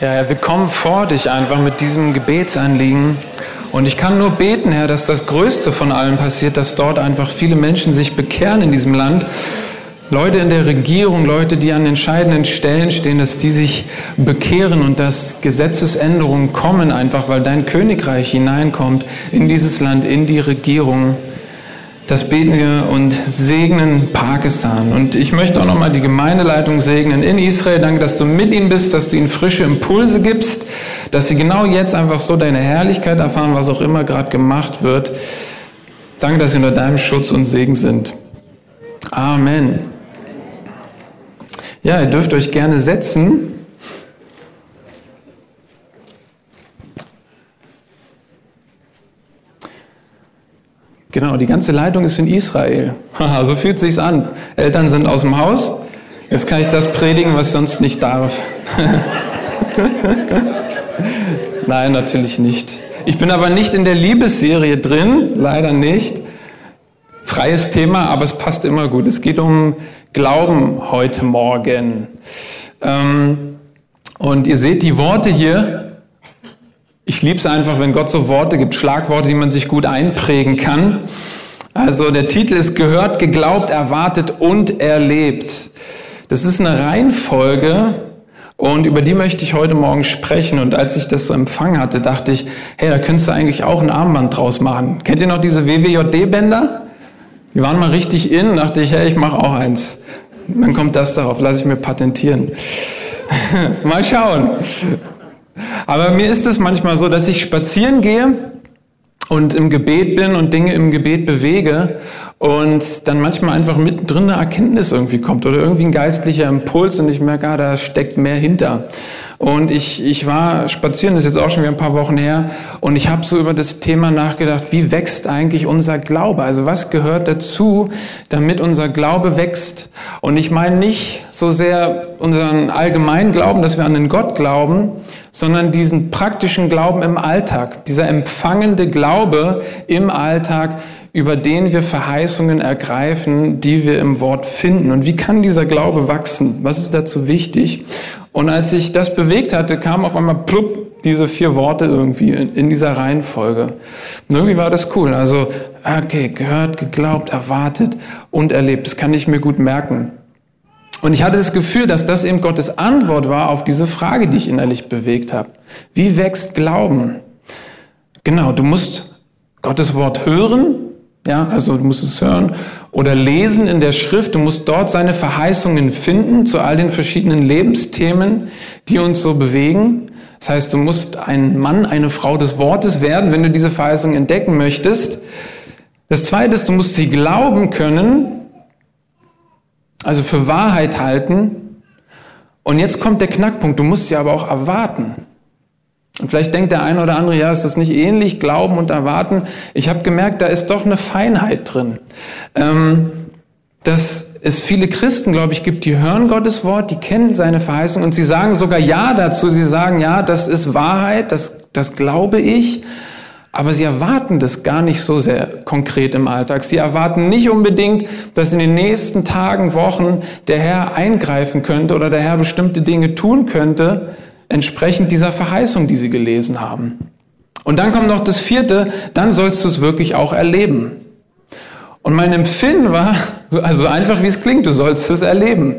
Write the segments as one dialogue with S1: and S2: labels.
S1: Ja, ja, wir kommen vor dich einfach mit diesem Gebetsanliegen. Und ich kann nur beten, Herr, dass das Größte von allem passiert, dass dort einfach viele Menschen sich bekehren in diesem Land. Leute in der Regierung, Leute, die an entscheidenden Stellen stehen, dass die sich bekehren und dass Gesetzesänderungen kommen, einfach weil dein Königreich hineinkommt in dieses Land, in die Regierung. Das beten wir und segnen Pakistan. Und ich möchte auch nochmal die Gemeindeleitung segnen in Israel. Danke, dass du mit ihnen bist, dass du ihnen frische Impulse gibst, dass sie genau jetzt einfach so deine Herrlichkeit erfahren, was auch immer gerade gemacht wird. Danke, dass sie unter deinem Schutz und Segen sind. Amen. Ja, ihr dürft euch gerne setzen. Genau, die ganze Leitung ist in Israel. Haha, so fühlt sich's an. Eltern sind aus dem Haus. Jetzt kann ich das predigen, was ich sonst nicht darf. Nein, natürlich nicht. Ich bin aber nicht in der Liebesserie drin, leider nicht. Freies Thema, aber es passt immer gut. Es geht um Glauben heute Morgen. Ähm, und ihr seht die Worte hier, ich liebe es einfach, wenn Gott so Worte gibt, Schlagworte, die man sich gut einprägen kann. Also der Titel ist gehört, geglaubt, erwartet und erlebt. Das ist eine Reihenfolge und über die möchte ich heute Morgen sprechen. Und als ich das so empfangen hatte, dachte ich, hey, da könntest du eigentlich auch ein Armband draus machen. Kennt ihr noch diese WWJD-Bänder? Die waren mal richtig in, dachte ich, hey, ich mache auch eins. Und dann kommt das darauf, lasse ich mir patentieren. mal schauen. Aber mir ist es manchmal so, dass ich spazieren gehe und im Gebet bin und Dinge im Gebet bewege und dann manchmal einfach mittendrin eine Erkenntnis irgendwie kommt oder irgendwie ein geistlicher Impuls und ich merke, ah, da steckt mehr hinter. Und ich, ich war spazieren, das ist jetzt auch schon wieder ein paar Wochen her, und ich habe so über das Thema nachgedacht, wie wächst eigentlich unser Glaube? Also was gehört dazu, damit unser Glaube wächst? Und ich meine nicht so sehr unseren allgemeinen Glauben, dass wir an den Gott glauben, sondern diesen praktischen Glauben im Alltag, dieser empfangende Glaube im Alltag, über den wir Verheißungen ergreifen, die wir im Wort finden. Und wie kann dieser Glaube wachsen? Was ist dazu wichtig? Und als ich das bewegt hatte, kam auf einmal plupp diese vier Worte irgendwie in, in dieser Reihenfolge. Und irgendwie war das cool. Also, okay, gehört, geglaubt, erwartet und erlebt. Das kann ich mir gut merken. Und ich hatte das Gefühl, dass das eben Gottes Antwort war auf diese Frage, die ich innerlich bewegt habe. Wie wächst Glauben? Genau, du musst Gottes Wort hören, ja, also du musst es hören oder lesen in der Schrift. Du musst dort seine Verheißungen finden zu all den verschiedenen Lebensthemen, die uns so bewegen. Das heißt, du musst ein Mann, eine Frau des Wortes werden, wenn du diese Verheißung entdecken möchtest. Das zweite ist, du musst sie glauben können, also für Wahrheit halten. Und jetzt kommt der Knackpunkt, du musst sie aber auch erwarten. Und vielleicht denkt der eine oder andere, ja, ist das nicht ähnlich, Glauben und Erwarten? Ich habe gemerkt, da ist doch eine Feinheit drin. Ähm, dass es viele Christen, glaube ich, gibt, die hören Gottes Wort, die kennen seine Verheißung und sie sagen sogar Ja dazu. Sie sagen, ja, das ist Wahrheit, das, das glaube ich. Aber sie erwarten das gar nicht so sehr konkret im Alltag. Sie erwarten nicht unbedingt, dass in den nächsten Tagen, Wochen der Herr eingreifen könnte oder der Herr bestimmte Dinge tun könnte, entsprechend dieser Verheißung, die sie gelesen haben. Und dann kommt noch das vierte, dann sollst du es wirklich auch erleben. Und mein Empfinden war, also einfach wie es klingt, du sollst es erleben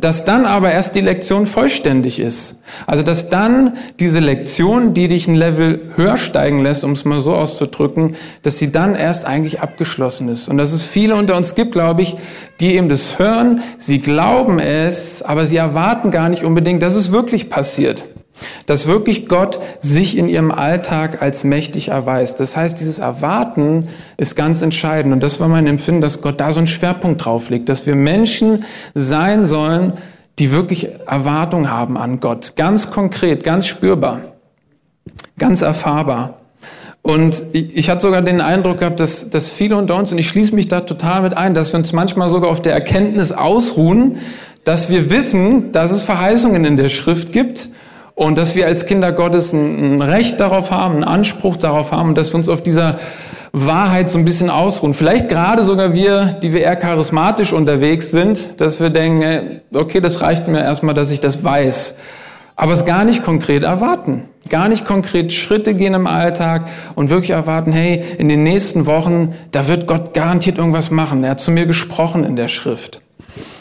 S1: dass dann aber erst die Lektion vollständig ist. Also dass dann diese Lektion, die dich ein Level höher steigen lässt, um es mal so auszudrücken, dass sie dann erst eigentlich abgeschlossen ist. Und dass es viele unter uns gibt, glaube ich, die eben das hören, sie glauben es, aber sie erwarten gar nicht unbedingt, dass es wirklich passiert. Dass wirklich Gott sich in ihrem Alltag als mächtig erweist. Das heißt, dieses Erwarten ist ganz entscheidend. Und das war mein Empfinden, dass Gott da so einen Schwerpunkt drauf legt, dass wir Menschen sein sollen, die wirklich Erwartung haben an Gott. Ganz konkret, ganz spürbar, ganz erfahrbar. Und ich, hatte sogar den Eindruck gehabt, dass, dass viele unter uns, und ich schließe mich da total mit ein, dass wir uns manchmal sogar auf der Erkenntnis ausruhen, dass wir wissen, dass es Verheißungen in der Schrift gibt und dass wir als Kinder Gottes ein, Recht darauf haben, einen Anspruch darauf haben dass wir uns auf dieser Wahrheit so ein bisschen ausruhen. Vielleicht gerade sogar wir, die wir eher charismatisch unterwegs sind, dass wir denken, okay, das reicht mir erstmal, dass ich das weiß. aber es gar nicht konkret erwarten. Gar nicht konkret Schritte gehen im Alltag und wirklich erwarten, hey, in den nächsten Wochen, da wird Gott garantiert irgendwas machen. Er hat zu mir gesprochen in der Schrift.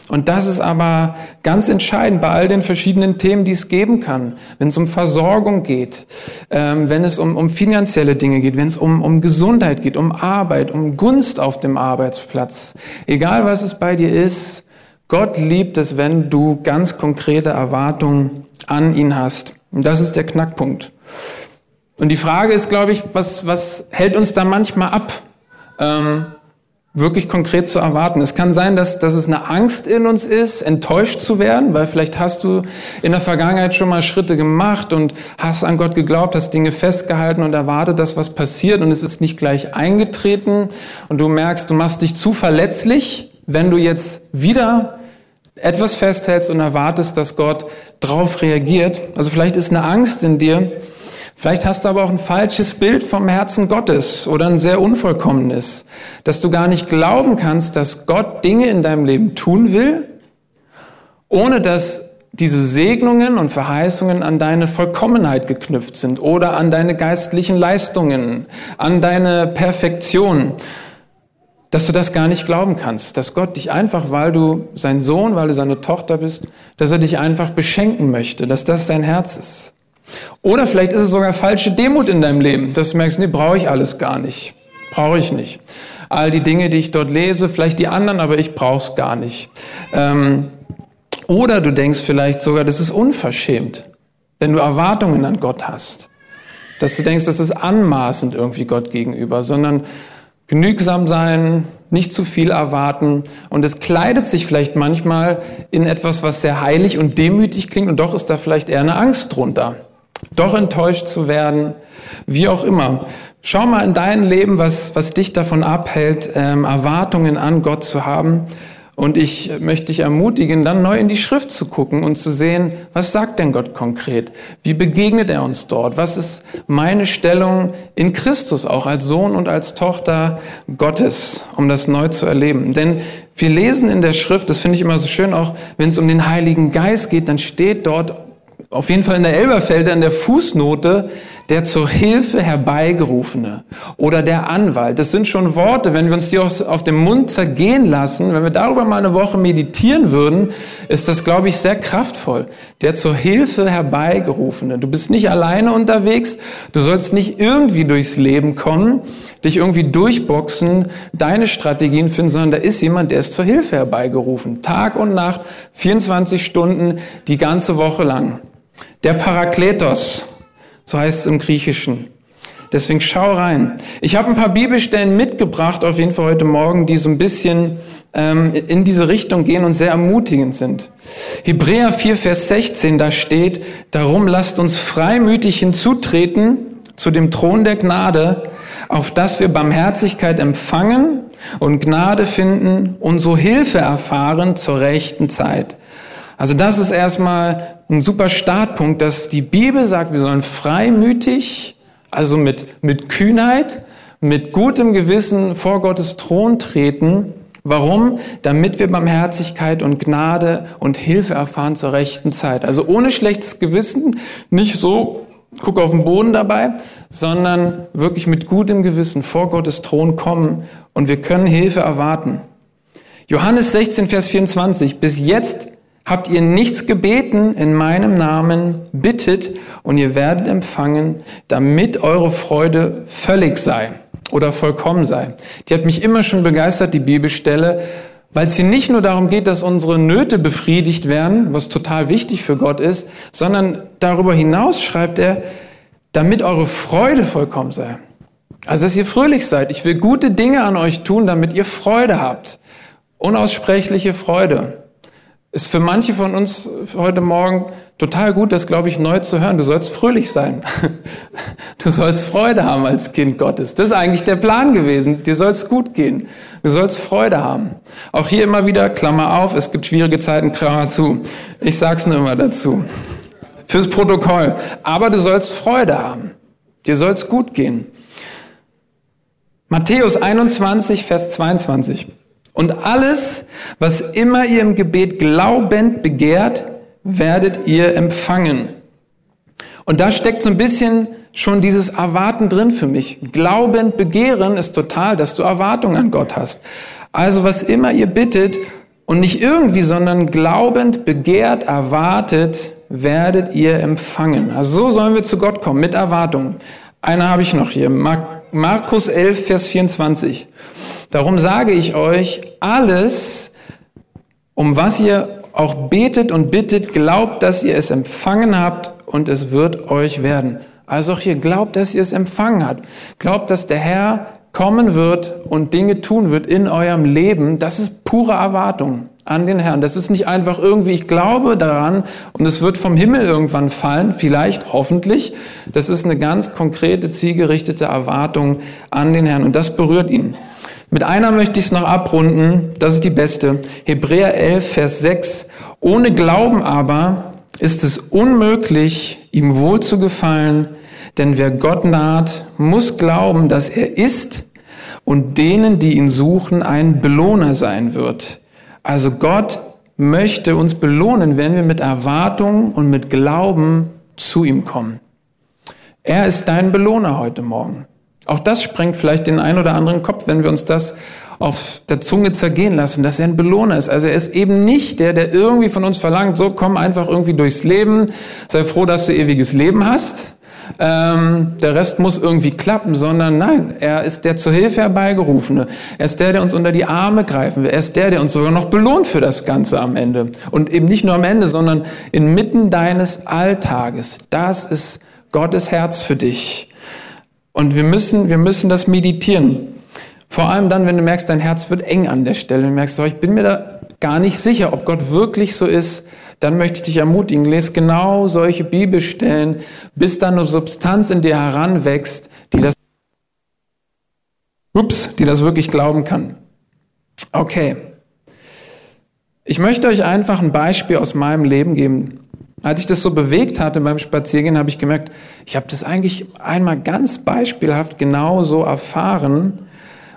S1: Und das ist aber ganz entscheidend bei all den verschiedenen Themen, die es geben kann. Wenn es um Versorgung geht, ähm, wenn es um, um finanzielle Dinge geht, wenn es um, um Gesundheit geht, um Arbeit, um Gunst auf dem Arbeitsplatz. Egal was es bei dir ist, Gott liebt es, wenn du ganz konkrete Erwartungen an ihn hast. Und das ist der Knackpunkt. Und die Frage ist, glaube ich, was, was hält uns da manchmal ab? Ähm, wirklich konkret zu erwarten. Es kann sein, dass, dass es eine Angst in uns ist, enttäuscht zu werden, weil vielleicht hast du in der Vergangenheit schon mal Schritte gemacht und hast an Gott geglaubt, hast Dinge festgehalten und erwartet, dass was passiert und es ist nicht gleich eingetreten und du merkst, du machst dich zu verletzlich, wenn du jetzt wieder etwas festhältst und erwartest, dass Gott drauf reagiert. Also vielleicht ist eine Angst in dir, Vielleicht hast du aber auch ein falsches Bild vom Herzen Gottes oder ein sehr unvollkommenes, dass du gar nicht glauben kannst, dass Gott Dinge in deinem Leben tun will, ohne dass diese Segnungen und Verheißungen an deine Vollkommenheit geknüpft sind oder an deine geistlichen Leistungen, an deine Perfektion, dass du das gar nicht glauben kannst, dass Gott dich einfach, weil du sein Sohn, weil du seine Tochter bist, dass er dich einfach beschenken möchte, dass das sein Herz ist. Oder vielleicht ist es sogar falsche Demut in deinem Leben, dass du merkst, nee, brauche ich alles gar nicht. Brauche ich nicht. All die Dinge, die ich dort lese, vielleicht die anderen, aber ich brauche es gar nicht. Ähm, oder du denkst vielleicht sogar, das ist unverschämt, wenn du Erwartungen an Gott hast. Dass du denkst, das ist anmaßend irgendwie Gott gegenüber, sondern genügsam sein, nicht zu viel erwarten. Und es kleidet sich vielleicht manchmal in etwas, was sehr heilig und demütig klingt, und doch ist da vielleicht eher eine Angst drunter doch enttäuscht zu werden, wie auch immer. Schau mal in dein Leben, was, was dich davon abhält, ähm, Erwartungen an Gott zu haben. Und ich möchte dich ermutigen, dann neu in die Schrift zu gucken und zu sehen, was sagt denn Gott konkret? Wie begegnet er uns dort? Was ist meine Stellung in Christus, auch als Sohn und als Tochter Gottes, um das neu zu erleben? Denn wir lesen in der Schrift, das finde ich immer so schön, auch wenn es um den Heiligen Geist geht, dann steht dort auf jeden Fall in der Elberfelder in der Fußnote der zur Hilfe herbeigerufene oder der Anwalt. Das sind schon Worte, wenn wir uns die auf dem Mund zergehen lassen, wenn wir darüber mal eine Woche meditieren würden, ist das, glaube ich, sehr kraftvoll. Der zur Hilfe herbeigerufene. Du bist nicht alleine unterwegs, du sollst nicht irgendwie durchs Leben kommen, dich irgendwie durchboxen, deine Strategien finden, sondern da ist jemand, der ist zur Hilfe herbeigerufen. Tag und Nacht, 24 Stunden, die ganze Woche lang. Der Parakletos, so heißt es im Griechischen. Deswegen schau rein. Ich habe ein paar Bibelstellen mitgebracht, auf jeden Fall heute Morgen, die so ein bisschen ähm, in diese Richtung gehen und sehr ermutigend sind. Hebräer 4, Vers 16, da steht, darum lasst uns freimütig hinzutreten zu dem Thron der Gnade, auf dass wir Barmherzigkeit empfangen und Gnade finden und so Hilfe erfahren zur rechten Zeit. Also das ist erstmal ein super Startpunkt, dass die Bibel sagt, wir sollen freimütig, also mit, mit Kühnheit, mit gutem Gewissen vor Gottes Thron treten. Warum? Damit wir Barmherzigkeit und Gnade und Hilfe erfahren zur rechten Zeit. Also ohne schlechtes Gewissen, nicht so, guck auf den Boden dabei, sondern wirklich mit gutem Gewissen vor Gottes Thron kommen und wir können Hilfe erwarten. Johannes 16, Vers 24. Bis jetzt Habt ihr nichts gebeten in meinem Namen, bittet und ihr werdet empfangen, damit eure Freude völlig sei oder vollkommen sei. Die hat mich immer schon begeistert, die Bibelstelle, weil es hier nicht nur darum geht, dass unsere Nöte befriedigt werden, was total wichtig für Gott ist, sondern darüber hinaus schreibt er, damit eure Freude vollkommen sei. Also, dass ihr fröhlich seid. Ich will gute Dinge an euch tun, damit ihr Freude habt. Unaussprechliche Freude ist für manche von uns heute Morgen total gut, das, glaube ich, neu zu hören. Du sollst fröhlich sein. Du sollst Freude haben als Kind Gottes. Das ist eigentlich der Plan gewesen. Dir soll es gut gehen. Du sollst Freude haben. Auch hier immer wieder, Klammer auf, es gibt schwierige Zeiten, Klammer zu. Ich sag's nur immer dazu. Fürs Protokoll. Aber du sollst Freude haben. Dir soll es gut gehen. Matthäus 21, Vers 22. Und alles, was immer ihr im Gebet glaubend begehrt, werdet ihr empfangen. Und da steckt so ein bisschen schon dieses Erwarten drin für mich. Glaubend begehren ist total, dass du Erwartungen an Gott hast. Also was immer ihr bittet und nicht irgendwie, sondern glaubend begehrt, erwartet, werdet ihr empfangen. Also so sollen wir zu Gott kommen, mit Erwartungen. Eine habe ich noch hier, Markus 11, Vers 24. Darum sage ich euch, alles, um was ihr auch betet und bittet, glaubt, dass ihr es empfangen habt und es wird euch werden. Also auch hier glaubt, dass ihr es empfangen habt. Glaubt, dass der Herr kommen wird und Dinge tun wird in eurem Leben. Das ist pure Erwartung an den Herrn. Das ist nicht einfach irgendwie, ich glaube daran und es wird vom Himmel irgendwann fallen, vielleicht, hoffentlich. Das ist eine ganz konkrete, zielgerichtete Erwartung an den Herrn und das berührt ihn. Mit einer möchte ich es noch abrunden, das ist die beste. Hebräer 11, Vers 6. Ohne Glauben aber ist es unmöglich, ihm wohl zu gefallen, denn wer Gott naht, muss glauben, dass er ist und denen, die ihn suchen, ein Belohner sein wird. Also Gott möchte uns belohnen, wenn wir mit Erwartung und mit Glauben zu ihm kommen. Er ist dein Belohner heute Morgen. Auch das sprengt vielleicht den einen oder anderen Kopf, wenn wir uns das auf der Zunge zergehen lassen, dass er ein Belohner ist. Also er ist eben nicht der, der irgendwie von uns verlangt, so komm einfach irgendwie durchs Leben, sei froh, dass du ewiges Leben hast. Ähm, der Rest muss irgendwie klappen, sondern nein, er ist der zur Hilfe herbeigerufene. Er ist der, der uns unter die Arme greifen will. Er ist der, der uns sogar noch belohnt für das Ganze am Ende. Und eben nicht nur am Ende, sondern inmitten deines Alltages. Das ist Gottes Herz für dich. Und wir müssen, wir müssen das meditieren. Vor allem dann, wenn du merkst, dein Herz wird eng an der Stelle. Du merkst, ich bin mir da gar nicht sicher, ob Gott wirklich so ist. Dann möchte ich dich ermutigen, lese genau solche Bibelstellen, bis dann eine Substanz in dir heranwächst, die das, ups, die das wirklich glauben kann. Okay. Ich möchte euch einfach ein Beispiel aus meinem Leben geben. Als ich das so bewegt hatte beim Spaziergehen, habe ich gemerkt, ich habe das eigentlich einmal ganz beispielhaft genau so erfahren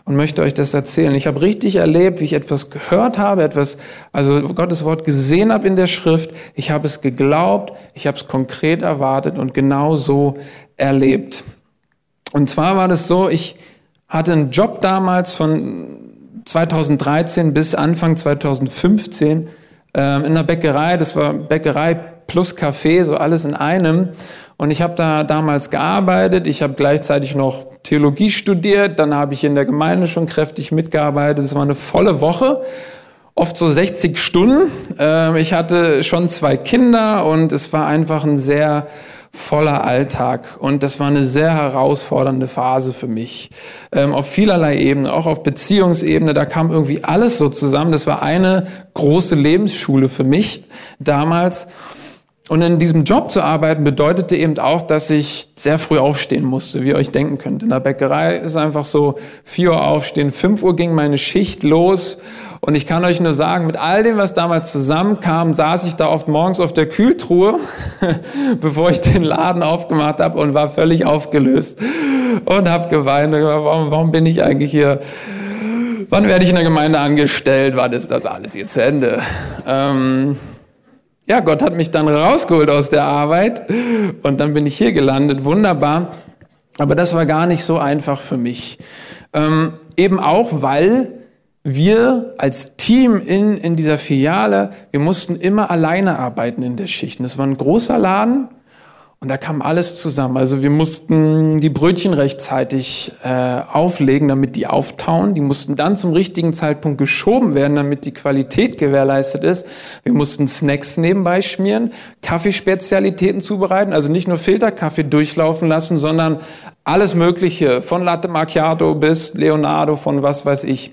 S1: und möchte euch das erzählen. Ich habe richtig erlebt, wie ich etwas gehört habe, etwas, also Gottes Wort gesehen habe in der Schrift. Ich habe es geglaubt, ich habe es konkret erwartet und genau so erlebt. Und zwar war das so, ich hatte einen Job damals von 2013 bis Anfang 2015 äh, in der Bäckerei. Das war Bäckerei plus Café, so alles in einem. Und ich habe da damals gearbeitet, ich habe gleichzeitig noch Theologie studiert, dann habe ich in der Gemeinde schon kräftig mitgearbeitet. Es war eine volle Woche, oft so 60 Stunden. Ähm, ich hatte schon zwei Kinder und es war einfach ein sehr voller Alltag. Und das war eine sehr herausfordernde Phase für mich. Ähm, auf vielerlei Ebene, auch auf Beziehungsebene, da kam irgendwie alles so zusammen. Das war eine große Lebensschule für mich damals. Und in diesem Job zu arbeiten bedeutete eben auch, dass ich sehr früh aufstehen musste, wie ihr euch denken könnt. In der Bäckerei ist einfach so vier Uhr aufstehen, fünf Uhr ging meine Schicht los. Und ich kann euch nur sagen, mit all dem, was damals zusammenkam, saß ich da oft morgens auf der Kühltruhe, bevor ich den Laden aufgemacht habe und war völlig aufgelöst und habe geweint. Warum, warum bin ich eigentlich hier? Wann werde ich in der Gemeinde angestellt? Wann ist das alles hier zu Ende? Ähm, ja, Gott hat mich dann rausgeholt aus der Arbeit und dann bin ich hier gelandet. Wunderbar. Aber das war gar nicht so einfach für mich. Ähm, eben auch, weil wir als Team in, in dieser Filiale, wir mussten immer alleine arbeiten in der Schicht. Und es war ein großer Laden und da kam alles zusammen. Also wir mussten die Brötchen rechtzeitig äh, auflegen, damit die auftauen. Die mussten dann zum richtigen Zeitpunkt geschoben werden, damit die Qualität gewährleistet ist. Wir mussten Snacks nebenbei schmieren, Kaffeespezialitäten zubereiten, also nicht nur Filterkaffee durchlaufen lassen, sondern alles Mögliche, von Latte Macchiato bis Leonardo, von was weiß ich.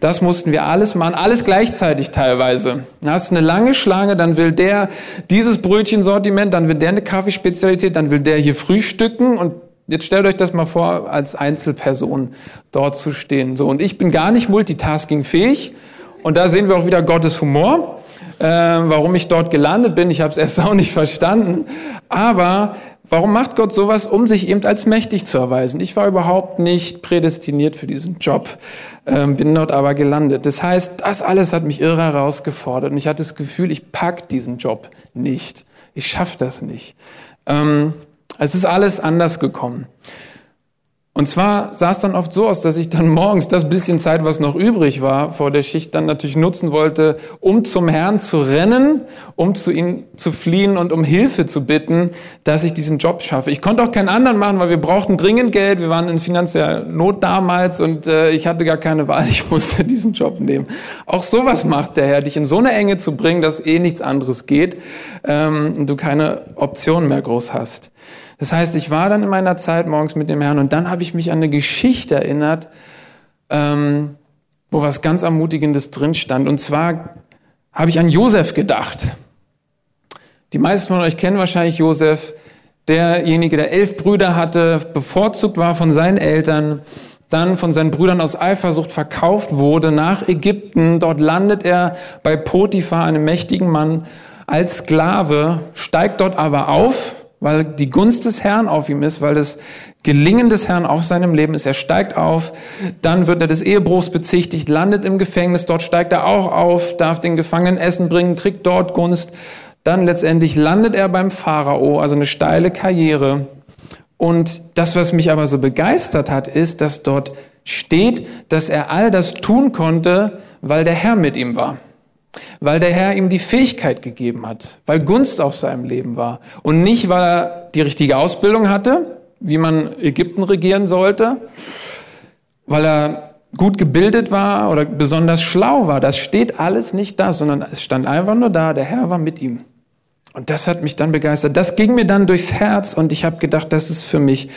S1: Das mussten wir alles machen, alles gleichzeitig teilweise. Da hast eine lange Schlange, dann will der dieses Brötchensortiment, dann will der eine Kaffeespezialität, dann will der hier frühstücken und Jetzt stellt euch das mal vor, als Einzelperson dort zu stehen. So und ich bin gar nicht multitaskingfähig und da sehen wir auch wieder Gottes Humor, äh, warum ich dort gelandet bin. Ich habe es erst auch nicht verstanden, aber Warum macht Gott sowas, um sich eben als mächtig zu erweisen? Ich war überhaupt nicht prädestiniert für diesen Job, ähm, bin dort aber gelandet. Das heißt, das alles hat mich irre herausgefordert und ich hatte das Gefühl, ich pack diesen Job nicht. Ich schaffe das nicht. Ähm, Es ist alles anders gekommen. Und zwar sah es dann oft so aus, dass ich dann morgens das bisschen Zeit, was noch übrig war vor der Schicht, dann natürlich nutzen wollte, um zum Herrn zu rennen, um zu ihm zu fliehen und um Hilfe zu bitten, dass ich diesen Job schaffe. Ich konnte auch keinen anderen machen, weil wir brauchten dringend Geld. Wir waren in finanzieller Not damals und äh, ich hatte gar keine Wahl. Ich musste diesen Job nehmen. Auch sowas macht der Herr, dich in so eine Enge zu bringen, dass eh nichts anderes geht ähm, und du keine Option mehr groß hast. Das heißt, ich war dann in meiner Zeit morgens mit dem Herrn und dann habe ich mich an eine Geschichte erinnert, ähm, wo was ganz Ermutigendes drin stand. Und zwar habe ich an Josef gedacht. Die meisten von euch kennen wahrscheinlich Josef, derjenige, der elf Brüder hatte, bevorzugt war von seinen Eltern, dann von seinen Brüdern aus Eifersucht verkauft wurde nach Ägypten. Dort landet er bei Potiphar, einem mächtigen Mann, als Sklave, steigt dort aber auf weil die Gunst des Herrn auf ihm ist, weil das Gelingen des Herrn auf seinem Leben ist. Er steigt auf, dann wird er des Ehebruchs bezichtigt, landet im Gefängnis, dort steigt er auch auf, darf den Gefangenen Essen bringen, kriegt dort Gunst. Dann letztendlich landet er beim Pharao, also eine steile Karriere. Und das, was mich aber so begeistert hat, ist, dass dort steht, dass er all das tun konnte, weil der Herr mit ihm war weil der Herr ihm die Fähigkeit gegeben hat, weil Gunst auf seinem Leben war und nicht, weil er die richtige Ausbildung hatte, wie man Ägypten regieren sollte, weil er gut gebildet war oder besonders schlau war. Das steht alles nicht da, sondern es stand einfach nur da, der Herr war mit ihm. Und das hat mich dann begeistert. Das ging mir dann durchs Herz und ich habe gedacht, das ist für mich.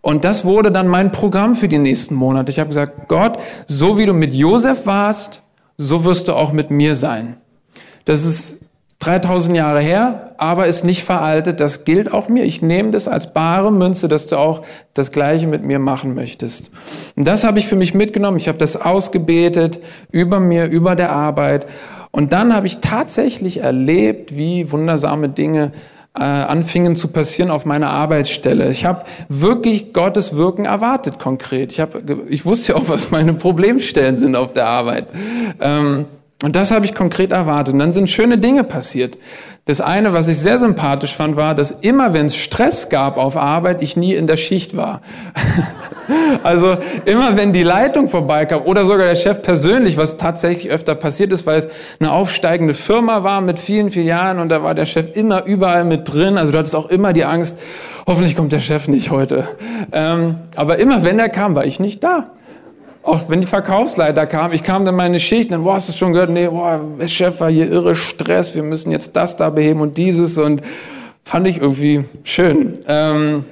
S1: Und das wurde dann mein Programm für die nächsten Monate. Ich habe gesagt, Gott, so wie du mit Josef warst, so wirst du auch mit mir sein. Das ist 3000 Jahre her, aber ist nicht veraltet. Das gilt auch mir. Ich nehme das als bare Münze, dass du auch das Gleiche mit mir machen möchtest. Und das habe ich für mich mitgenommen. Ich habe das ausgebetet über mir, über der Arbeit. Und dann habe ich tatsächlich erlebt, wie wundersame Dinge äh, anfingen zu passieren auf meiner Arbeitsstelle. Ich habe wirklich Gottes Wirken erwartet konkret. Ich, hab, ich wusste ja auch, was meine Problemstellen sind auf der Arbeit. Ähm, und das habe ich konkret erwartet. Und dann sind schöne Dinge passiert. Das eine, was ich sehr sympathisch fand, war, dass immer, wenn es Stress gab auf Arbeit, ich nie in der Schicht war. also immer, wenn die Leitung vorbeikam oder sogar der Chef persönlich, was tatsächlich öfter passiert ist, weil es eine aufsteigende Firma war mit vielen Filialen und da war der Chef immer überall mit drin. Also du hattest auch immer die Angst, hoffentlich kommt der Chef nicht heute. Ähm, aber immer, wenn er kam, war ich nicht da. Auch wenn die Verkaufsleiter kamen, ich kam dann meine Schicht, dann, boah, hast du schon gehört? Nee, boah, Chef war hier irre Stress, wir müssen jetzt das da beheben und dieses und fand ich irgendwie schön. Ähm,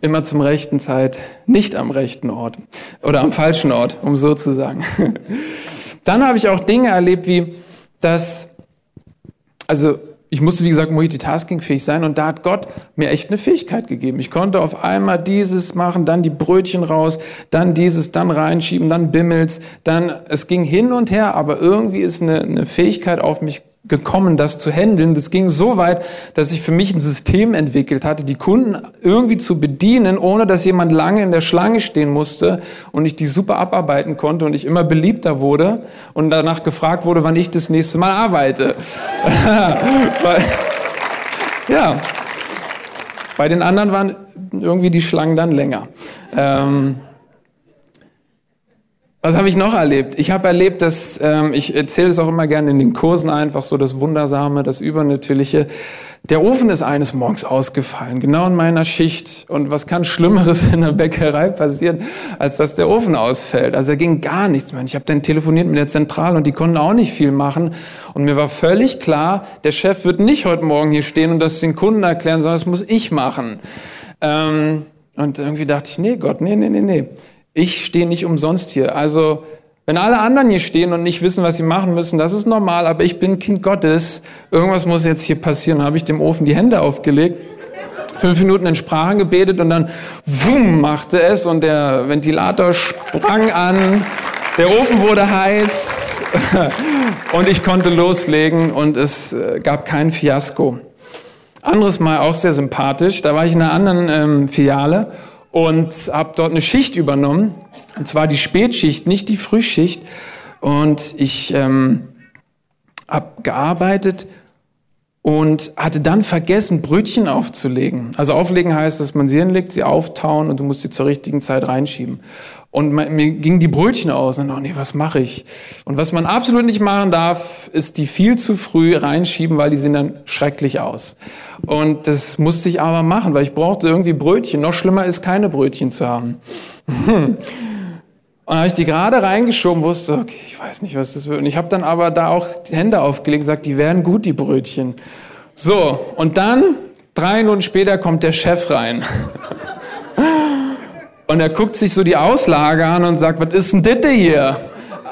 S1: immer zum rechten Zeit, nicht am rechten Ort oder am falschen Ort, um so zu sagen. Dann habe ich auch Dinge erlebt, wie dass, also ich musste, wie gesagt, multitaskingfähig sein und da hat Gott mir echt eine Fähigkeit gegeben. Ich konnte auf einmal dieses machen, dann die Brötchen raus, dann dieses, dann reinschieben, dann Bimmels, dann, es ging hin und her, aber irgendwie ist eine, eine Fähigkeit auf mich gekommen, das zu handeln. Das ging so weit, dass ich für mich ein System entwickelt hatte, die Kunden irgendwie zu bedienen, ohne dass jemand lange in der Schlange stehen musste und ich die super abarbeiten konnte und ich immer beliebter wurde und danach gefragt wurde, wann ich das nächste Mal arbeite. ja. Bei den anderen waren irgendwie die Schlangen dann länger. Ähm, was habe ich noch erlebt? Ich habe erlebt, dass ähm, ich erzähle es auch immer gerne in den Kursen einfach so das Wundersame, das Übernatürliche. Der Ofen ist eines Morgens ausgefallen, genau in meiner Schicht. Und was kann Schlimmeres in der Bäckerei passieren, als dass der Ofen ausfällt? Also da ging gar nichts mehr. Ich habe dann telefoniert mit der Zentrale und die konnten auch nicht viel machen. Und mir war völlig klar, der Chef wird nicht heute Morgen hier stehen und das den Kunden erklären, sondern das muss ich machen. Ähm, und irgendwie dachte ich, nee, Gott, nee, nee, nee, nee ich stehe nicht umsonst hier. Also, wenn alle anderen hier stehen und nicht wissen, was sie machen müssen, das ist normal, aber ich bin Kind Gottes. Irgendwas muss jetzt hier passieren. Habe ich dem Ofen die Hände aufgelegt, fünf Minuten in Sprachen gebetet und dann wumm machte es und der Ventilator sprang an, der Ofen wurde heiß und ich konnte loslegen und es äh, gab kein Fiasko. Anderes Mal auch sehr sympathisch, da war ich in einer anderen ähm, Filiale und habe dort eine Schicht übernommen, und zwar die Spätschicht, nicht die Frühschicht. Und ich ähm, habe gearbeitet und hatte dann vergessen, Brötchen aufzulegen. Also auflegen heißt, dass man sie hinlegt, sie auftauen und du musst sie zur richtigen Zeit reinschieben. Und mir gingen die Brötchen aus und oh nee, was mache ich? Und was man absolut nicht machen darf, ist die viel zu früh reinschieben, weil die sehen dann schrecklich aus. Und das musste ich aber machen, weil ich brauchte irgendwie Brötchen. Noch schlimmer ist, keine Brötchen zu haben. Und habe ich die gerade reingeschoben, wusste, okay, ich weiß nicht, was das wird. Und ich habe dann aber da auch die Hände aufgelegt und gesagt, die werden gut, die Brötchen. So, und dann, drei Minuten später, kommt der Chef rein. Und er guckt sich so die Auslage an und sagt, was ist denn das hier?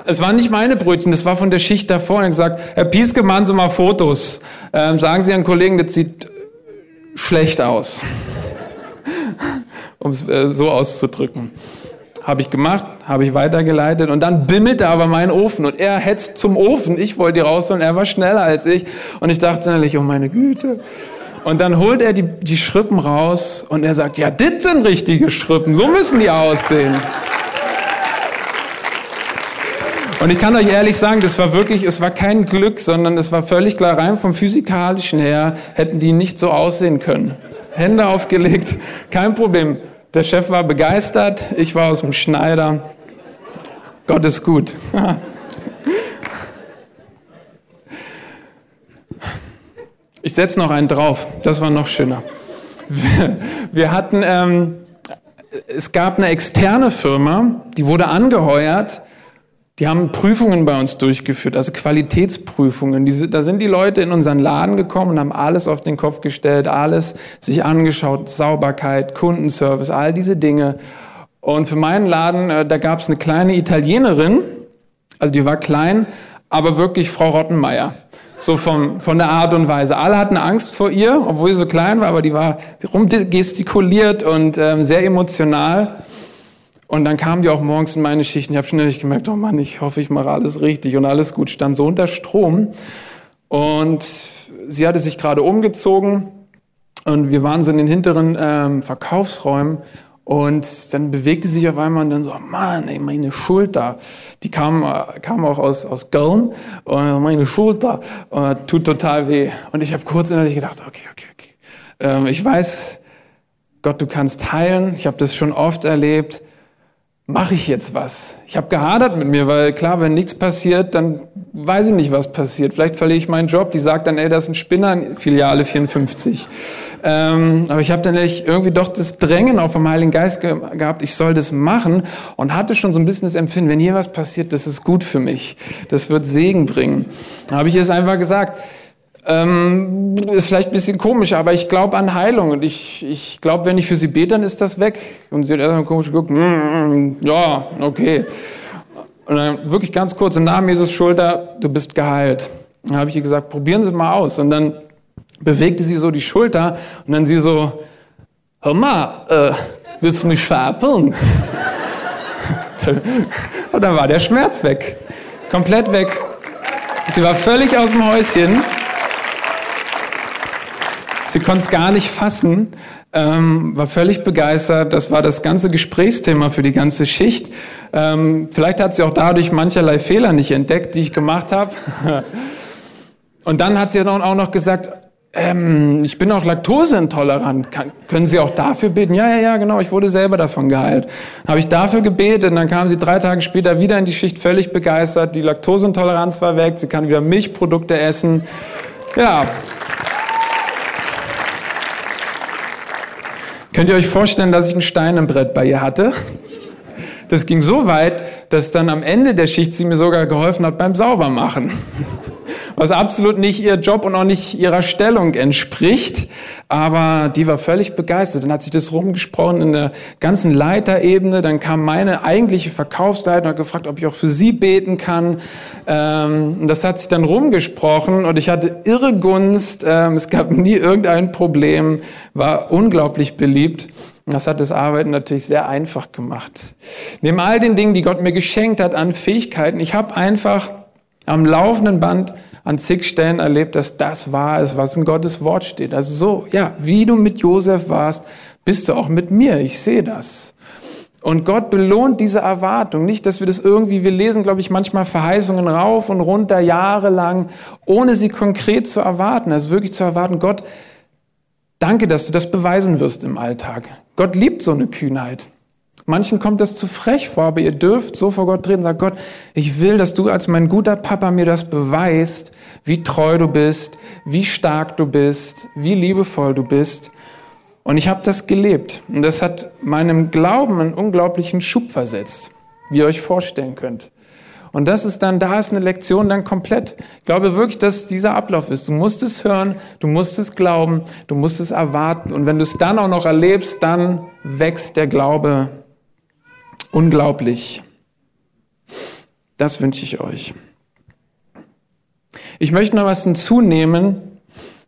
S1: Es waren nicht meine Brötchen, das war von der Schicht davor. Und er hat gesagt, Herr Pieske, machen Sie mal Fotos. Ähm, sagen Sie Ihren Kollegen, das sieht schlecht aus. um es äh, so auszudrücken. Habe ich gemacht, habe ich weitergeleitet und dann bimmelte aber mein Ofen und er hetzt zum Ofen. Ich wollte die rausholen, er war schneller als ich und ich dachte innerlich, oh meine Güte. Und dann holt er die, die Schrippen raus und er sagt, ja, das sind richtige Schrippen, so müssen die aussehen. Und ich kann euch ehrlich sagen, das war wirklich, es war kein Glück, sondern es war völlig klar, rein vom physikalischen her hätten die nicht so aussehen können. Hände aufgelegt, kein Problem. Der Chef war begeistert, ich war aus dem Schneider. Gott ist gut. Ich setze noch einen drauf, das war noch schöner. Wir, hatten, ähm, es gab eine externe Firma, die wurde angeheuert, die haben Prüfungen bei uns durchgeführt, also Qualitätsprüfungen. Die, da sind die Leute in unseren Laden gekommen und haben alles auf den Kopf gestellt, alles sich angeschaut, Sauberkeit, Kundenservice, all diese Dinge. Und für meinen Laden, äh, da gab es eine kleine Italienerin, also die war klein, aber wirklich Frau Rottenmeier. So vom, von der Art und Weise. Alle hatten Angst vor ihr, obwohl sie so klein war, aber die war rumgestikuliert und ähm, sehr emotional. Und dann kamen die auch morgens in meine Schichten. Ich habe schnell gemerkt, oh Mann, ich hoffe, ich mache alles richtig und alles gut. Stand so unter Strom. Und sie hatte sich gerade umgezogen und wir waren so in den hinteren ähm, Verkaufsräumen und dann bewegte sich auf einmal und dann so, Mann, ey, meine Schulter. Die kam, äh, kam auch aus, aus Köln. Und meine Schulter äh, tut total weh. Und ich habe kurz innerlich gedacht, okay, okay, okay. Ähm, ich weiß, Gott, du kannst heilen. Ich habe das schon oft erlebt mache ich jetzt was? Ich habe gehadert mit mir, weil klar, wenn nichts passiert, dann weiß ich nicht, was passiert. Vielleicht verliere ich meinen Job. Die sagt dann, ey, das ist ein Spinner, Filiale 54. Ähm, aber ich habe dann irgendwie doch das Drängen auf dem Heiligen Geist ge gehabt, ich soll das machen und hatte schon so ein bisschen das Empfinden, wenn hier was passiert, das ist gut für mich. Das wird Segen bringen. Da habe ich es einfach gesagt. Ähm, ist vielleicht ein bisschen komisch, aber ich glaube an Heilung und ich, ich glaube, wenn ich für sie bete, dann ist das weg. Und sie hat erstmal komisch geguckt, mm, mm, ja, okay. Und dann wirklich ganz kurz im Namen Jesus Schulter, du bist geheilt. Dann habe ich ihr gesagt, probieren Sie mal aus. Und dann bewegte sie so die Schulter und dann sie so, hör mal, äh, willst du mich veräppeln? und dann war der Schmerz weg. Komplett weg. Sie war völlig aus dem Häuschen. Sie konnte es gar nicht fassen, ähm, war völlig begeistert. Das war das ganze Gesprächsthema für die ganze Schicht. Ähm, vielleicht hat sie auch dadurch mancherlei Fehler nicht entdeckt, die ich gemacht habe. Und dann hat sie dann auch noch gesagt, ähm, ich bin auch laktoseintolerant. Kann, können Sie auch dafür beten? Ja, ja, ja, genau. Ich wurde selber davon geheilt. Habe ich dafür gebetet und dann kam sie drei Tage später wieder in die Schicht völlig begeistert. Die Laktoseintoleranz war weg. Sie kann wieder Milchprodukte essen. Ja. Könnt ihr euch vorstellen, dass ich ein Stein im Brett bei ihr hatte? Das ging so weit, dass dann am Ende der Schicht sie mir sogar geholfen hat beim Saubermachen was absolut nicht ihr Job und auch nicht ihrer Stellung entspricht. Aber die war völlig begeistert. Dann hat sich das rumgesprochen in der ganzen Leiterebene. Dann kam meine eigentliche Verkaufsleitung und hat gefragt, ob ich auch für sie beten kann. Ähm, das hat sich dann rumgesprochen und ich hatte irre Gunst. Ähm, es gab nie irgendein Problem, war unglaublich beliebt. Das hat das Arbeiten natürlich sehr einfach gemacht. Neben all den Dingen, die Gott mir geschenkt hat an Fähigkeiten, ich habe einfach am laufenden Band an zig Stellen erlebt, dass das wahr ist, was in Gottes Wort steht. Also so, ja, wie du mit Josef warst, bist du auch mit mir. Ich sehe das. Und Gott belohnt diese Erwartung. Nicht, dass wir das irgendwie, wir lesen, glaube ich, manchmal Verheißungen rauf und runter, jahrelang, ohne sie konkret zu erwarten. Also wirklich zu erwarten, Gott, danke, dass du das beweisen wirst im Alltag. Gott liebt so eine Kühnheit. Manchen kommt das zu frech vor, aber ihr dürft so vor Gott treten und sagen, Gott, ich will, dass du als mein guter Papa mir das beweist, wie treu du bist, wie stark du bist, wie liebevoll du bist. Und ich habe das gelebt. Und das hat meinem Glauben einen unglaublichen Schub versetzt, wie ihr euch vorstellen könnt. Und das ist dann, da ist eine Lektion dann komplett. Ich glaube wirklich, dass dieser Ablauf ist. Du musst es hören, du musst es glauben, du musst es erwarten. Und wenn du es dann auch noch erlebst, dann wächst der Glaube unglaublich. Das wünsche ich euch. Ich möchte noch was hinzunehmen,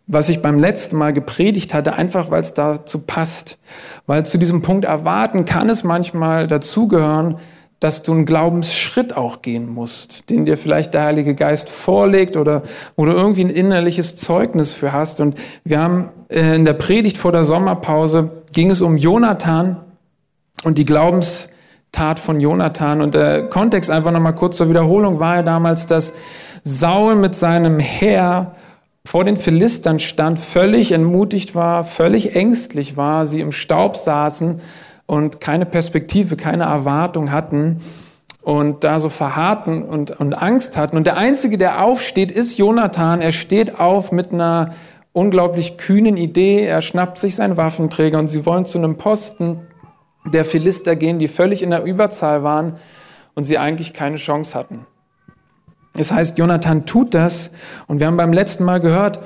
S1: was ich beim letzten Mal gepredigt hatte, einfach weil es dazu passt. Weil zu diesem Punkt erwarten kann es manchmal dazugehören, dass du einen Glaubensschritt auch gehen musst, den dir vielleicht der Heilige Geist vorlegt oder wo irgendwie ein innerliches Zeugnis für hast. Und wir haben äh, in der Predigt vor der Sommerpause ging es um Jonathan und die Glaubenstat von Jonathan. Und der Kontext einfach nochmal kurz zur Wiederholung war ja damals, dass Saul mit seinem Heer vor den Philistern stand, völlig entmutigt war, völlig ängstlich war, sie im Staub saßen und keine Perspektive, keine Erwartung hatten und da so verharrten und, und Angst hatten. Und der Einzige, der aufsteht, ist Jonathan. Er steht auf mit einer unglaublich kühnen Idee. Er schnappt sich seinen Waffenträger und sie wollen zu einem Posten der Philister gehen, die völlig in der Überzahl waren und sie eigentlich keine Chance hatten. Das heißt, Jonathan tut das und wir haben beim letzten Mal gehört,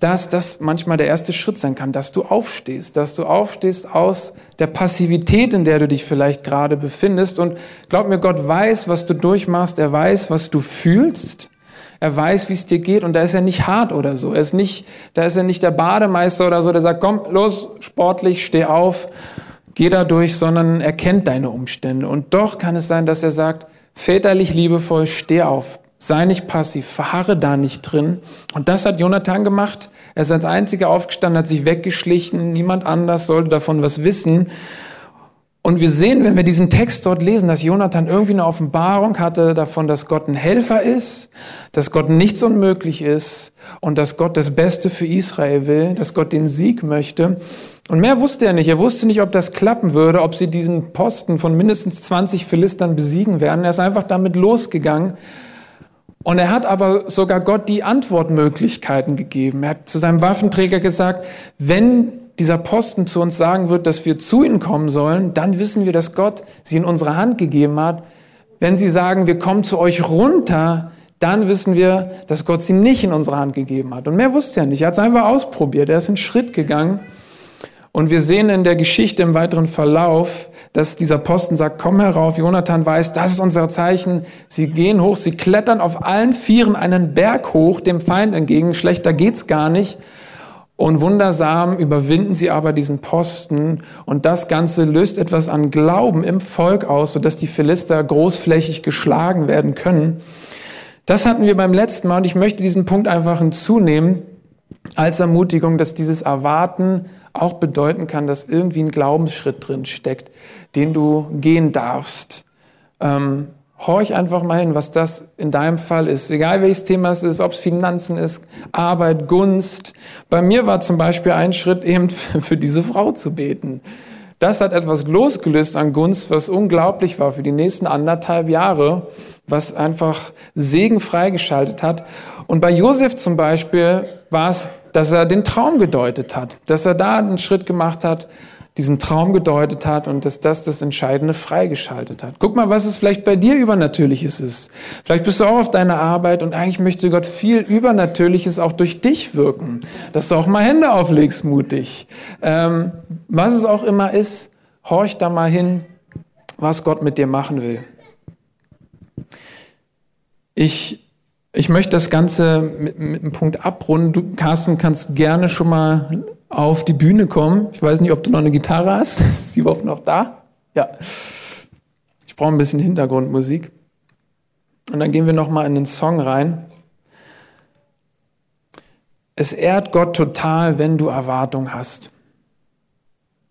S1: dass das manchmal der erste Schritt sein kann, dass du aufstehst, dass du aufstehst aus der Passivität, in der du dich vielleicht gerade befindest. Und glaub mir, Gott weiß, was du durchmachst, er weiß, was du fühlst, er weiß, wie es dir geht und da ist er nicht hart oder so. Er ist nicht, da ist er nicht der Bademeister oder so, der sagt, komm, los, sportlich, steh auf, geh da durch, sondern er kennt deine Umstände. Und doch kann es sein, dass er sagt, väterlich liebevoll, steh auf, Sei nicht passiv, verharre da nicht drin. Und das hat Jonathan gemacht. Er ist als einziger aufgestanden, hat sich weggeschlichen. Niemand anders sollte davon was wissen. Und wir sehen, wenn wir diesen Text dort lesen, dass Jonathan irgendwie eine Offenbarung hatte davon, dass Gott ein Helfer ist, dass Gott nichts unmöglich ist und dass Gott das Beste für Israel will, dass Gott den Sieg möchte. Und mehr wusste er nicht. Er wusste nicht, ob das klappen würde, ob sie diesen Posten von mindestens 20 Philistern besiegen werden. Er ist einfach damit losgegangen und er hat aber sogar Gott die Antwortmöglichkeiten gegeben. Er hat zu seinem Waffenträger gesagt, wenn dieser Posten zu uns sagen wird, dass wir zu ihnen kommen sollen, dann wissen wir, dass Gott sie in unsere Hand gegeben hat. Wenn sie sagen, wir kommen zu euch runter, dann wissen wir, dass Gott sie nicht in unsere Hand gegeben hat. Und mehr wusste er nicht. Er hat es einfach ausprobiert. Er ist einen Schritt gegangen. Und wir sehen in der Geschichte im weiteren Verlauf, dass dieser Posten sagt, komm herauf, Jonathan weiß, das ist unser Zeichen. Sie gehen hoch, sie klettern auf allen Vieren einen Berg hoch, dem Feind entgegen. Schlechter geht's gar nicht. Und wundersam überwinden sie aber diesen Posten. Und das Ganze löst etwas an Glauben im Volk aus, sodass die Philister großflächig geschlagen werden können. Das hatten wir beim letzten Mal und ich möchte diesen Punkt einfach hinzunehmen als Ermutigung, dass dieses Erwarten auch bedeuten kann, dass irgendwie ein Glaubensschritt drin steckt, den du gehen darfst. Ähm, horch einfach mal hin, was das in deinem Fall ist. Egal welches Thema es ist, ob es Finanzen ist, Arbeit, Gunst. Bei mir war zum Beispiel ein Schritt eben für diese Frau zu beten. Das hat etwas losgelöst an Gunst, was unglaublich war für die nächsten anderthalb Jahre, was einfach Segen freigeschaltet hat. Und bei Josef zum Beispiel war es dass er den Traum gedeutet hat, dass er da einen Schritt gemacht hat, diesen Traum gedeutet hat und dass das das Entscheidende freigeschaltet hat. Guck mal, was es vielleicht bei dir Übernatürliches ist. Vielleicht bist du auch auf deiner Arbeit und eigentlich möchte Gott viel Übernatürliches auch durch dich wirken, dass du auch mal Hände auflegst mutig. Ähm, was es auch immer ist, horch da mal hin, was Gott mit dir machen will. Ich ich möchte das Ganze mit, mit einem Punkt abrunden. Du, Carsten, kannst gerne schon mal auf die Bühne kommen. Ich weiß nicht, ob du noch eine Gitarre hast. Ist die überhaupt noch da? Ja. Ich brauche ein bisschen Hintergrundmusik. Und dann gehen wir noch mal in den Song rein. Es ehrt Gott total, wenn du Erwartung hast.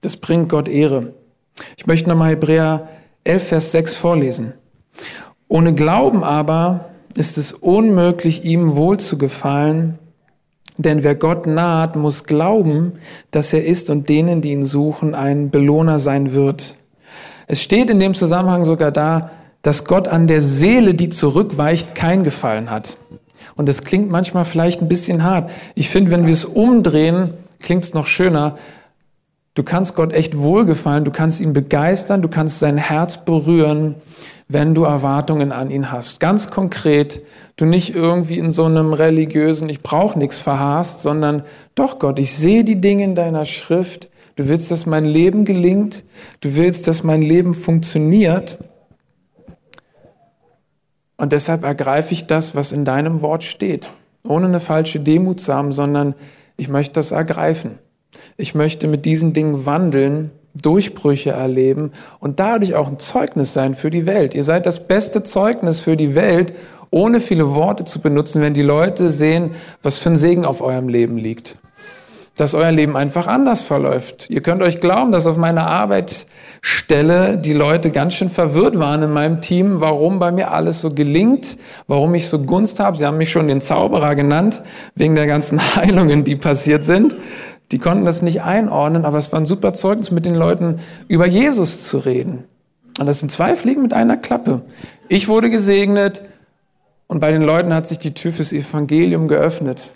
S1: Das bringt Gott Ehre. Ich möchte nochmal Hebräer 11, Vers 6 vorlesen. Ohne Glauben aber ist es unmöglich, ihm wohl zu gefallen, denn wer Gott naht, muss glauben, dass er ist und denen, die ihn suchen, ein Belohner sein wird. Es steht in dem Zusammenhang sogar da, dass Gott an der Seele, die zurückweicht, kein Gefallen hat. Und das klingt manchmal vielleicht ein bisschen hart. Ich finde, wenn wir es umdrehen, klingt es noch schöner. Du kannst Gott echt wohlgefallen, du kannst ihn begeistern, du kannst sein Herz berühren, wenn du Erwartungen an ihn hast. Ganz konkret, du nicht irgendwie in so einem religiösen, ich brauche nichts verharrst, sondern doch Gott, ich sehe die Dinge in deiner Schrift, du willst, dass mein Leben gelingt, du willst, dass mein Leben funktioniert. Und deshalb ergreife ich das, was in deinem Wort steht, ohne eine falsche Demut zu haben, sondern ich möchte das ergreifen. Ich möchte mit diesen Dingen wandeln, Durchbrüche erleben und dadurch auch ein Zeugnis sein für die Welt. Ihr seid das beste Zeugnis für die Welt, ohne viele Worte zu benutzen, wenn die Leute sehen, was für ein Segen auf eurem Leben liegt. Dass euer Leben einfach anders verläuft. Ihr könnt euch glauben, dass auf meiner Arbeitsstelle die Leute ganz schön verwirrt waren in meinem Team, warum bei mir alles so gelingt, warum ich so Gunst habe. Sie haben mich schon den Zauberer genannt, wegen der ganzen Heilungen, die passiert sind. Die konnten das nicht einordnen, aber es war ein super Zeugnis, mit den Leuten über Jesus zu reden. Und das sind zwei Fliegen mit einer Klappe. Ich wurde gesegnet und bei den Leuten hat sich die Tür fürs Evangelium geöffnet.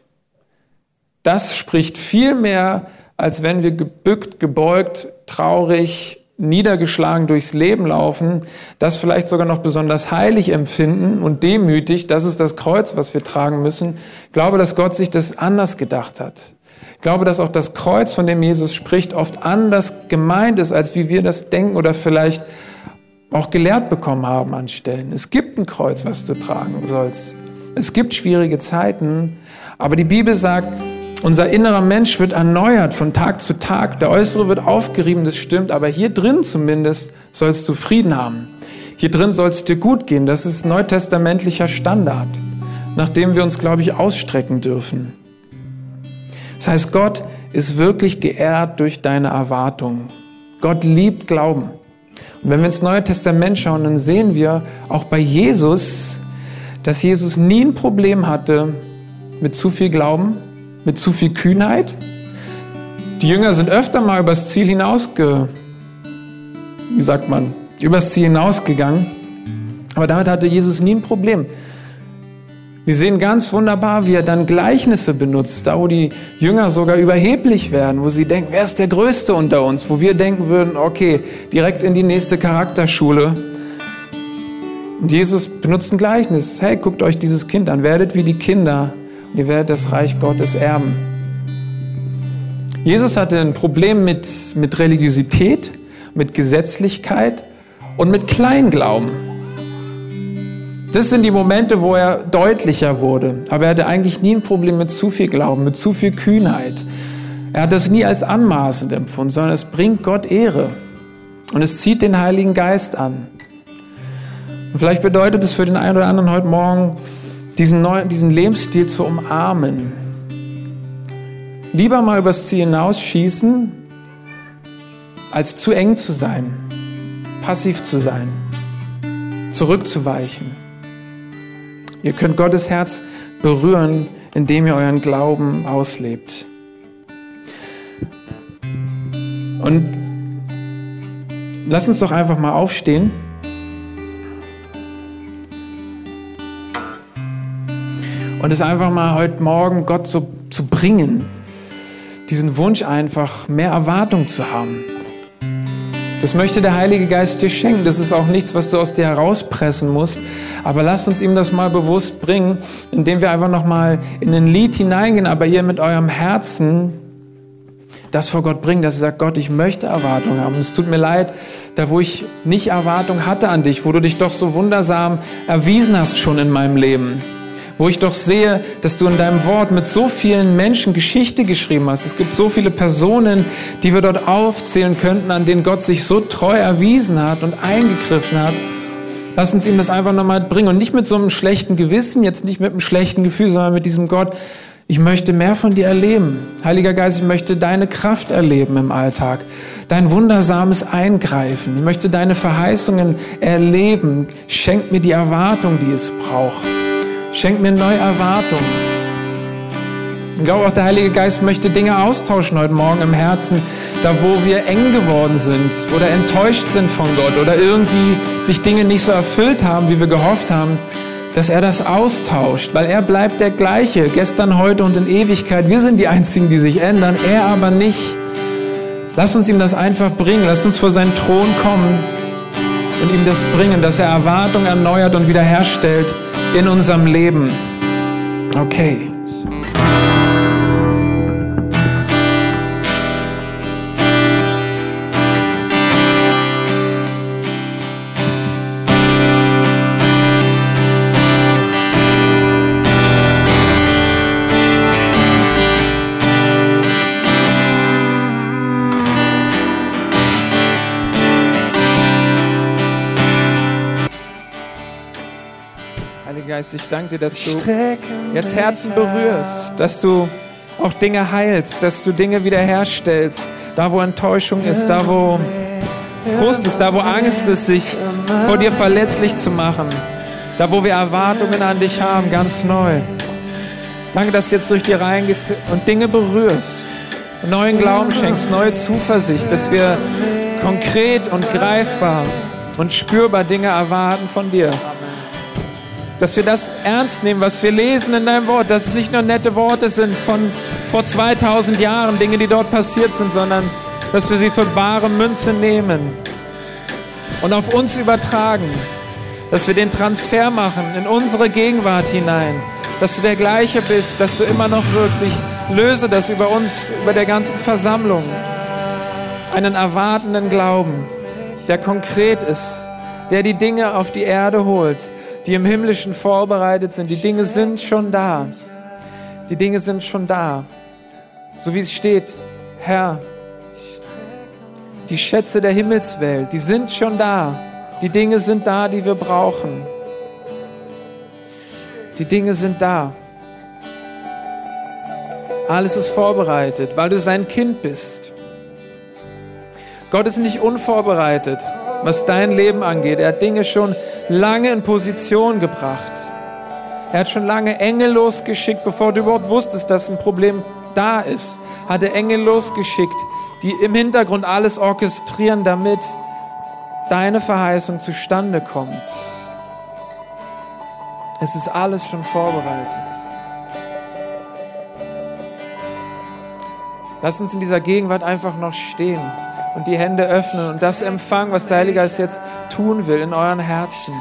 S1: Das spricht viel mehr, als wenn wir gebückt, gebeugt, traurig, niedergeschlagen durchs Leben laufen, das vielleicht sogar noch besonders heilig empfinden und demütig, das ist das Kreuz, was wir tragen müssen. Ich glaube, dass Gott sich das anders gedacht hat. Ich glaube, dass auch das Kreuz, von dem Jesus spricht, oft anders gemeint ist, als wie wir das denken oder vielleicht auch gelehrt bekommen haben an Stellen. Es gibt ein Kreuz, was du tragen sollst. Es gibt schwierige Zeiten, aber die Bibel sagt, unser innerer Mensch wird erneuert von Tag zu Tag. Der äußere wird aufgerieben, das stimmt, aber hier drin zumindest sollst du Frieden haben. Hier drin soll es dir gut gehen. Das ist neutestamentlicher Standard, nach dem wir uns, glaube ich, ausstrecken dürfen. Das heißt, Gott ist wirklich geehrt durch deine Erwartungen. Gott liebt Glauben. Und wenn wir ins Neue Testament schauen, dann sehen wir auch bei Jesus, dass Jesus nie ein Problem hatte mit zu viel Glauben, mit zu viel Kühnheit. Die Jünger sind öfter mal übers Ziel hinausge, wie sagt man, übers Ziel hinausgegangen. Aber damit hatte Jesus nie ein Problem. Wir sehen ganz wunderbar, wie er dann Gleichnisse benutzt, da wo die Jünger sogar überheblich werden, wo sie denken, wer ist der Größte unter uns, wo wir denken würden, okay, direkt in die nächste Charakterschule. Und Jesus benutzt ein Gleichnis. Hey, guckt euch dieses Kind an, werdet wie die Kinder und ihr werdet das Reich Gottes erben. Jesus hatte ein Problem mit, mit Religiosität, mit Gesetzlichkeit und mit Kleinglauben. Das sind die Momente, wo er deutlicher wurde. Aber er hatte eigentlich nie ein Problem mit zu viel Glauben, mit zu viel Kühnheit. Er hat das nie als anmaßend empfunden, sondern es bringt Gott Ehre. Und es zieht den Heiligen Geist an. Und vielleicht bedeutet es für den einen oder anderen heute Morgen, diesen, neuen, diesen Lebensstil zu umarmen. Lieber mal übers Ziel hinausschießen, als zu eng zu sein, passiv zu sein, zurückzuweichen. Ihr könnt Gottes Herz berühren, indem ihr euren Glauben auslebt. Und lasst uns doch einfach mal aufstehen. Und es einfach mal heute Morgen Gott so zu bringen. Diesen Wunsch einfach, mehr Erwartung zu haben. Das möchte der Heilige Geist dir schenken. Das ist auch nichts, was du aus dir herauspressen musst. Aber lasst uns ihm das mal bewusst bringen, indem wir einfach nochmal in ein Lied hineingehen, aber ihr mit eurem Herzen das vor Gott bringen, dass ihr sagt, Gott, ich möchte Erwartung haben. Es tut mir leid, da wo ich nicht Erwartung hatte an dich, wo du dich doch so wundersam erwiesen hast schon in meinem Leben wo ich doch sehe, dass du in deinem Wort mit so vielen Menschen Geschichte geschrieben hast. Es gibt so viele Personen, die wir dort aufzählen könnten, an denen Gott sich so treu erwiesen hat und eingegriffen hat. Lass uns ihm das einfach nochmal bringen und nicht mit so einem schlechten Gewissen, jetzt nicht mit einem schlechten Gefühl, sondern mit diesem Gott, ich möchte mehr von dir erleben. Heiliger Geist, ich möchte deine Kraft erleben im Alltag dein wundersames Eingreifen. Ich möchte deine Verheißungen erleben. Schenk mir die Erwartung, die es braucht. Schenk mir neue Erwartungen. Ich glaube auch, der Heilige Geist möchte Dinge austauschen heute Morgen im Herzen, da wo wir eng geworden sind oder enttäuscht sind von Gott oder irgendwie sich Dinge nicht so erfüllt haben, wie wir gehofft haben, dass er das austauscht, weil er bleibt der gleiche, gestern, heute und in Ewigkeit. Wir sind die Einzigen, die sich ändern, er aber nicht. Lass uns ihm das einfach bringen, lass uns vor seinen Thron kommen und ihm das bringen, dass er Erwartung erneuert und wiederherstellt in unserem Leben. Okay. Geist, ich danke dir, dass du jetzt Herzen berührst, dass du auch Dinge heilst, dass du Dinge wiederherstellst, da wo Enttäuschung ist, da wo Frust ist, da wo Angst ist, sich vor dir verletzlich zu machen, da wo wir Erwartungen an dich haben, ganz neu. Danke, dass du jetzt durch die Reihen gehst und Dinge berührst, neuen Glauben schenkst, neue Zuversicht, dass wir konkret und greifbar und spürbar Dinge erwarten von dir dass wir das ernst nehmen, was wir lesen in deinem Wort, dass es nicht nur nette Worte sind von vor 2000 Jahren, Dinge, die dort passiert sind, sondern dass wir sie für bare Münze nehmen und auf uns übertragen, dass wir den Transfer machen in unsere Gegenwart hinein, dass du der gleiche bist, dass du immer noch wirkst. Ich löse das über uns, über der ganzen Versammlung, einen erwartenden Glauben, der konkret ist, der die Dinge auf die Erde holt, die im Himmlischen vorbereitet sind. Die Dinge sind schon da. Die Dinge sind schon da. So wie es steht, Herr, die Schätze der Himmelswelt, die sind schon da. Die Dinge sind da, die wir brauchen. Die Dinge sind da. Alles ist vorbereitet, weil du sein Kind bist. Gott ist nicht unvorbereitet, was dein Leben angeht. Er hat Dinge schon lange in Position gebracht. Er hat schon lange Engel losgeschickt, bevor du überhaupt wusstest, dass ein Problem da ist. Hat er Engel losgeschickt, die im Hintergrund alles orchestrieren, damit deine Verheißung zustande kommt. Es ist alles schon vorbereitet. Lass uns in dieser Gegenwart einfach noch stehen und die Hände öffnen und das empfangen, was der Heilige Geist jetzt tun will in euren Herzen.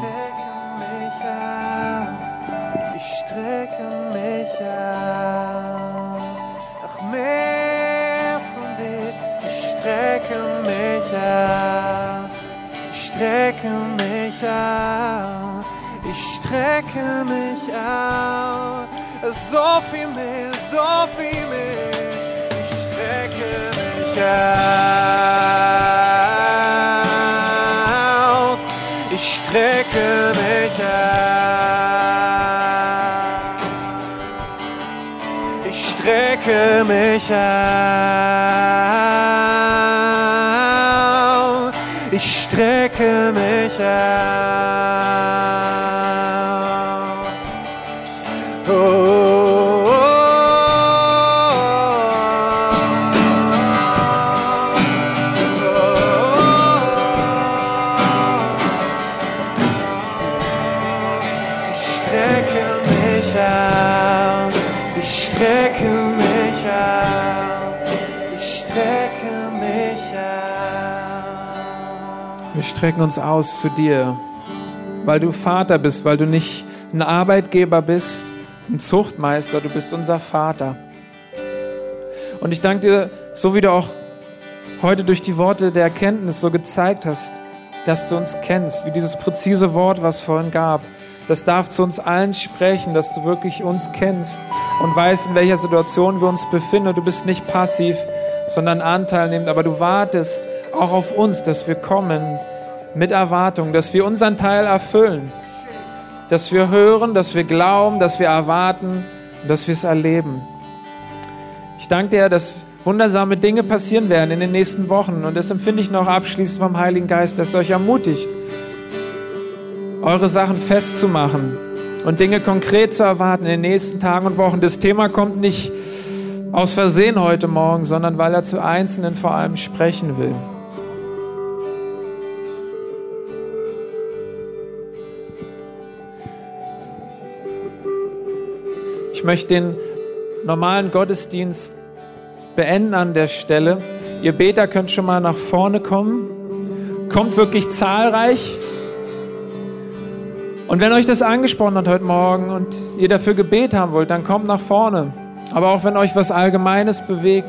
S1: Ich strecke mich aus. So viel mehr, so viel mehr. Ich strecke mich aus. strecke mich aus. Ich strecke mich aus. Ich strecke mich aus. Strecken uns aus zu dir, weil du Vater bist, weil du nicht ein Arbeitgeber bist, ein Zuchtmeister, du bist unser Vater. Und ich danke dir, so wie du auch heute durch die Worte der Erkenntnis so gezeigt hast, dass du uns kennst, wie dieses präzise Wort, was vorhin gab. Das darf zu uns allen sprechen, dass du wirklich uns kennst und weißt, in welcher Situation wir uns befinden. Du bist nicht passiv, sondern Anteil nehmend, aber du wartest auch auf uns, dass wir kommen mit Erwartung, dass wir unseren Teil erfüllen, dass wir hören, dass wir glauben, dass wir erwarten dass wir es erleben. Ich danke dir, dass wundersame Dinge passieren werden in den nächsten Wochen. Und das empfinde ich noch abschließend vom Heiligen Geist, dass euch ermutigt, eure Sachen festzumachen und Dinge konkret zu erwarten in den nächsten Tagen und Wochen. Das Thema kommt nicht aus Versehen heute Morgen, sondern weil er zu Einzelnen vor allem sprechen will. Ich möchte den normalen Gottesdienst beenden an der Stelle. Ihr Beter könnt schon mal nach vorne kommen. Kommt wirklich zahlreich. Und wenn euch das angesprochen hat heute Morgen und ihr dafür Gebet haben wollt, dann kommt nach vorne. Aber auch wenn euch was Allgemeines bewegt,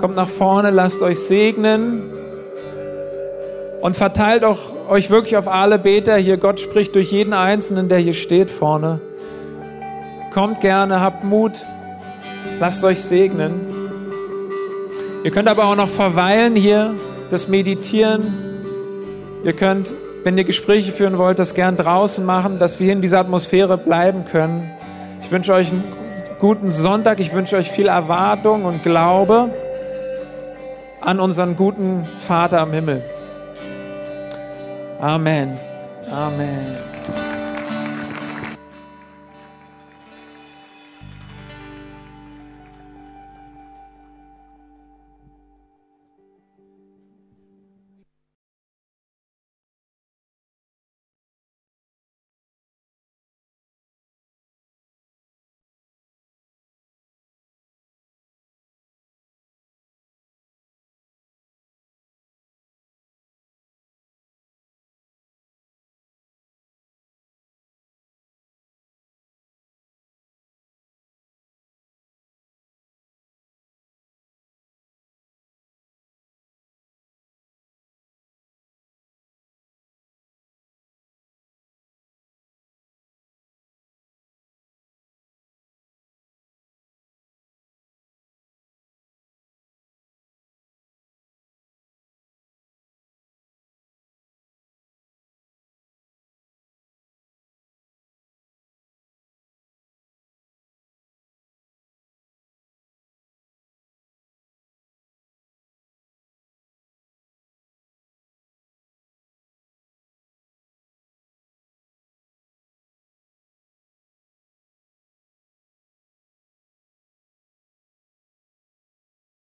S1: kommt nach vorne, lasst euch segnen und verteilt auch euch wirklich auf alle Beter hier. Gott spricht durch jeden Einzelnen, der hier steht vorne. Kommt gerne, habt Mut, lasst euch segnen. Ihr könnt aber auch noch verweilen hier, das Meditieren. Ihr könnt, wenn ihr Gespräche führen wollt, das gern draußen machen, dass wir in dieser Atmosphäre bleiben können. Ich wünsche euch einen guten Sonntag. Ich wünsche euch viel Erwartung und Glaube an unseren guten Vater am Himmel. Amen. Amen.